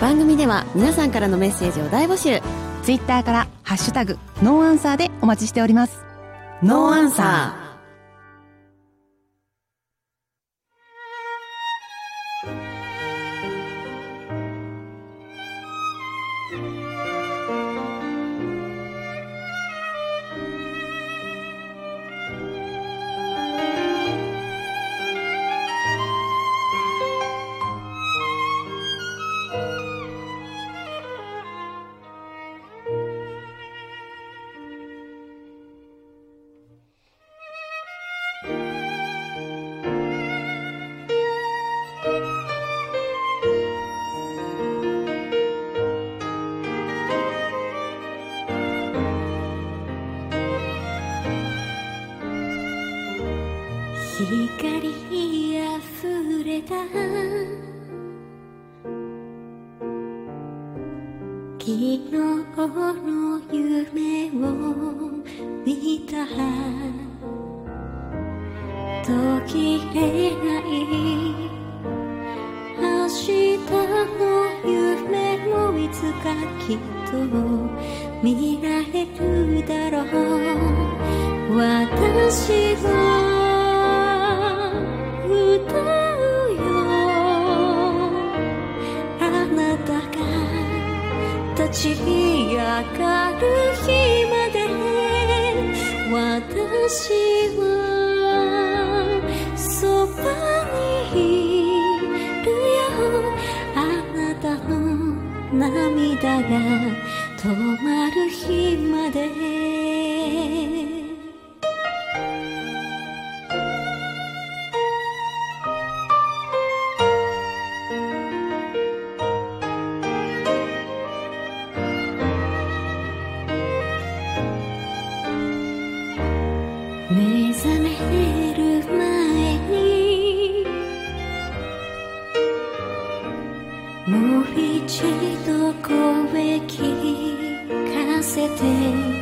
番組では皆さんからのメッセージを大募集。ツイッターから「ハッシュタグノーアンサー」でお待ちしております。ノーアンサー光あふれた。昨日の夢を見た。途切れない。明日の夢もいつかきっと見られるだろう。私立ち上がる日まで私はそばにいるよ。あなたの涙が止まる日まで。もう一度声聞かせて。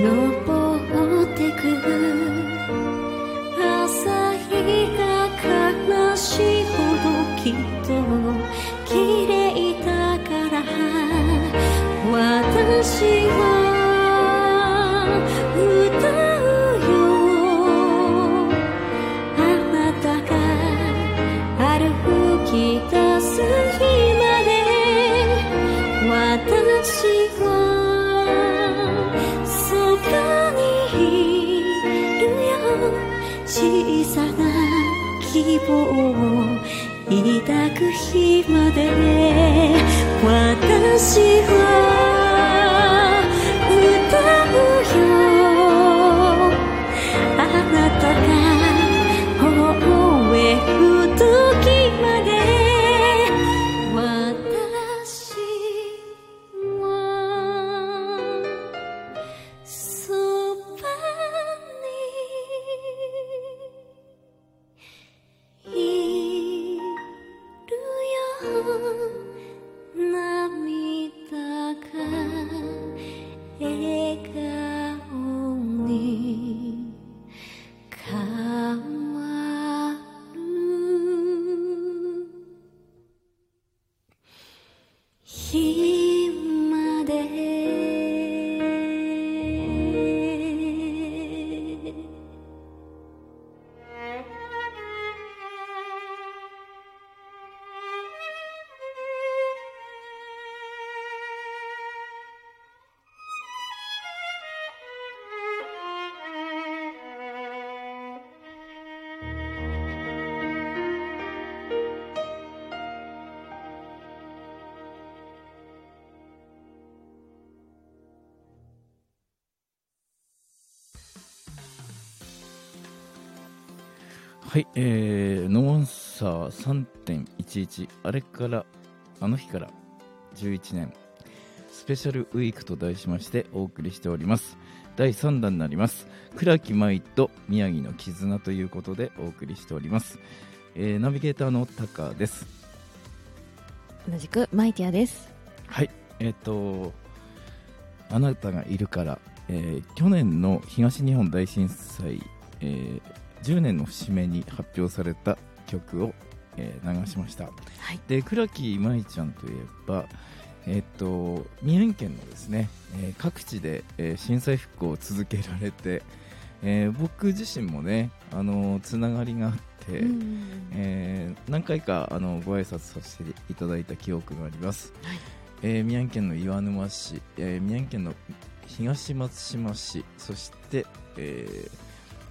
登ってく抱く日まで。私ははい、えー、ノーアンサー3.11あれからあの日から11年。スペシャルウィークと題しましてお送りしております。第3弾になります。倉木舞と宮城の絆ということでお送りしております、えーナビゲーターのタカです。同じくマイティアです。はいえっ、とあなたがいるから、えー去年の東日本大震災、えー10年の節目に発表された曲を、えー流しました。はい。で倉木舞ちゃんといえばえっと宮城県のですね、えー各地で、えー震災復興を続けられて、えー僕自身もねあのつながりがあって、うん。えー何回かあのご挨拶させていただいた記憶があります、はい。えー宮城県の岩沼市、えー宮城県の東松島市そして、えー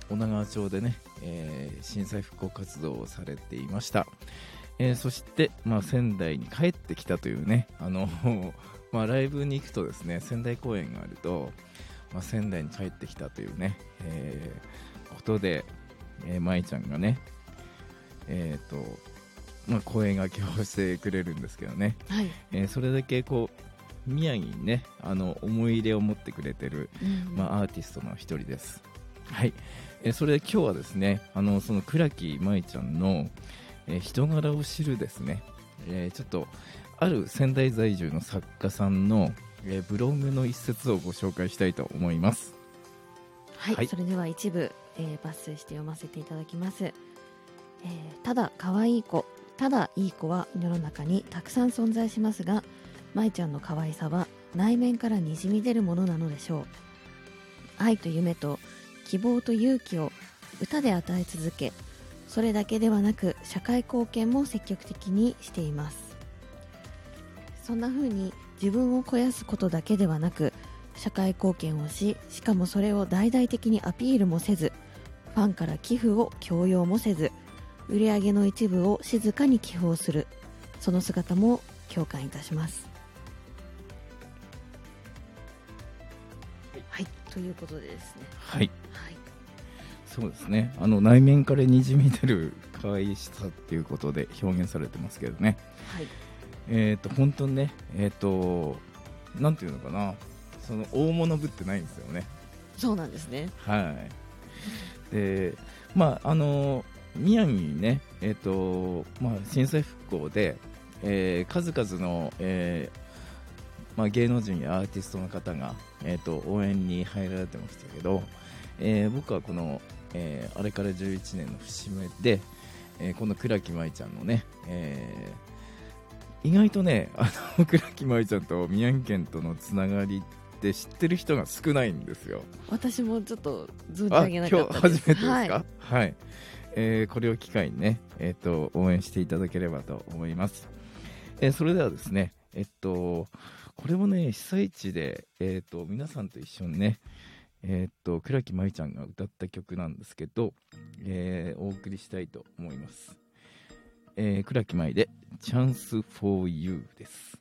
女川町でね、えー震災復興活動をされていました、えーそして、まあ、仙台に帰ってきたというねあの、まあ、ライブに行くとですね仙台公演があると、まあ、仙台に帰ってきたというね、えーことで、えー、舞ちゃんがねえーとまあ、声がけをしてくれるんですけどね、はい。えーそれだけこう宮城にねあの思い入れを持ってくれてる、うん。まあ、アーティストの一人です。はい、えーそれで今日はですねあのその倉木舞ちゃんの、えー人柄を知るですね、えーちょっとある仙台在住の作家さんの、えーブログの一節をご紹介したいと思います。はい、はい。それでは一部、えー抜粋して読ませていただきます、えーただ可愛い子ただいい子は世の中にたくさん存在しますが舞ちゃんの可愛さは内面からにじみ出るものなのでしょう。愛と夢と希望と勇気を歌で与え続けそれだけではなく社会貢献も積極的にしています。そんな風に自分を肥やすことだけではなく社会貢献をししかもそれを大々的にアピールもせずファンから寄付を強要もせず売り上げの一部を静かに寄付をするその姿も共感いたします。ということでですね。はい。はい。そうですね。あの内面からにじみ出る可愛さっていうことで表現されてますけどね。はい。えっ、と本当にねえっ、となんていうのかな。その大物ぶってないんですよね。そうなんですね。はい。でまああの宮城にねえっ、とまあ震災復興で、えー数々の、えーまあ、芸能人やアーティストの方が、えー、と応援に入られてましたけど、えー僕はこの、えーあれから11年の節目で、えーこの倉木舞ちゃんのね、えー意外とねあの 倉木舞ちゃんと宮城県とのつながりって知ってる人が少ないんですよ。私もちょっと存じあ上げな今日かったです。初めてですか？はい。はい、えーこれを機会にね、えっと応援していただければと思います、えーそれではですねえっとこれもね被災地で、えっと皆さんと一緒にねえっと倉木舞ちゃんが歌った曲なんですけど、えーお送りしたいと思います、えー倉木舞で「チャンス for You」です。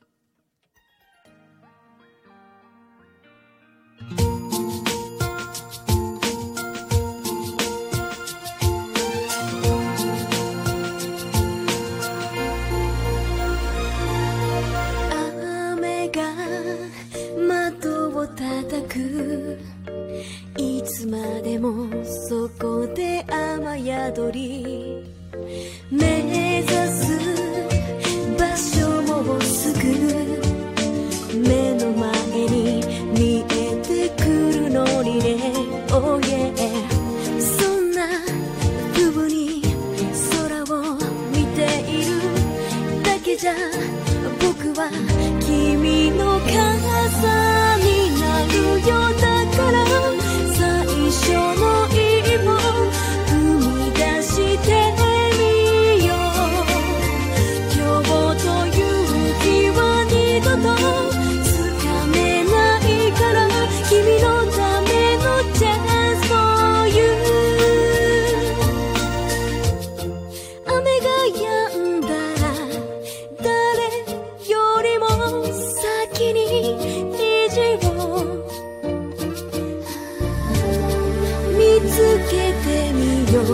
けてみよう。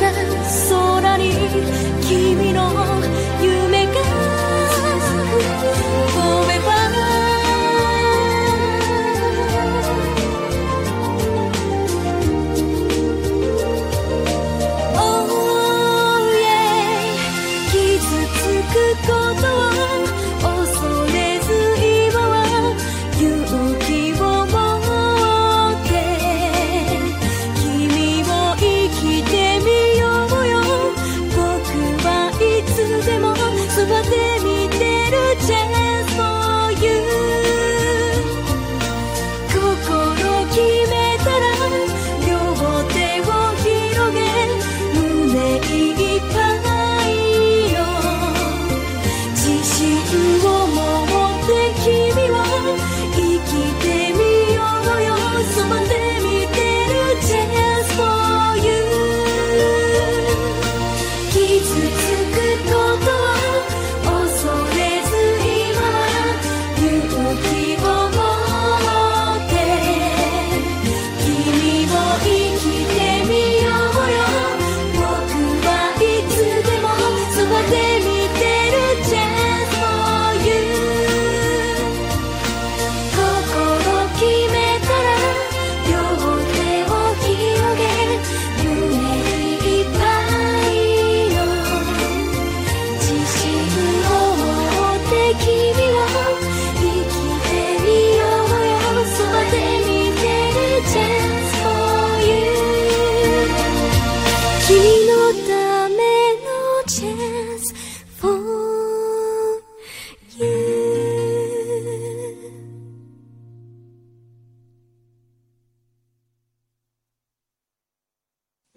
ら空に君の夢が飛べば「Oh」傷つくこと。を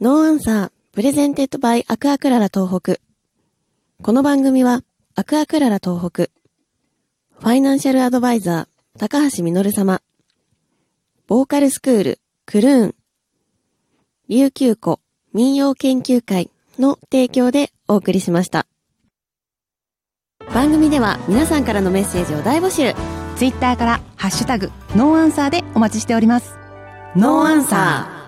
No Answer, presented by アクアクララ東北。この番組は、アクアクララ東北。ファイナンシャルアドバイザー、高橋実様。ボーカルスクール、クルーン。琉球湖民謡研究会の提供でお送りしました。番組では皆さんからのメッセージを大募集。ツイッターからハッシュタグノーアンサーでお待ちしておりますノーアンサー。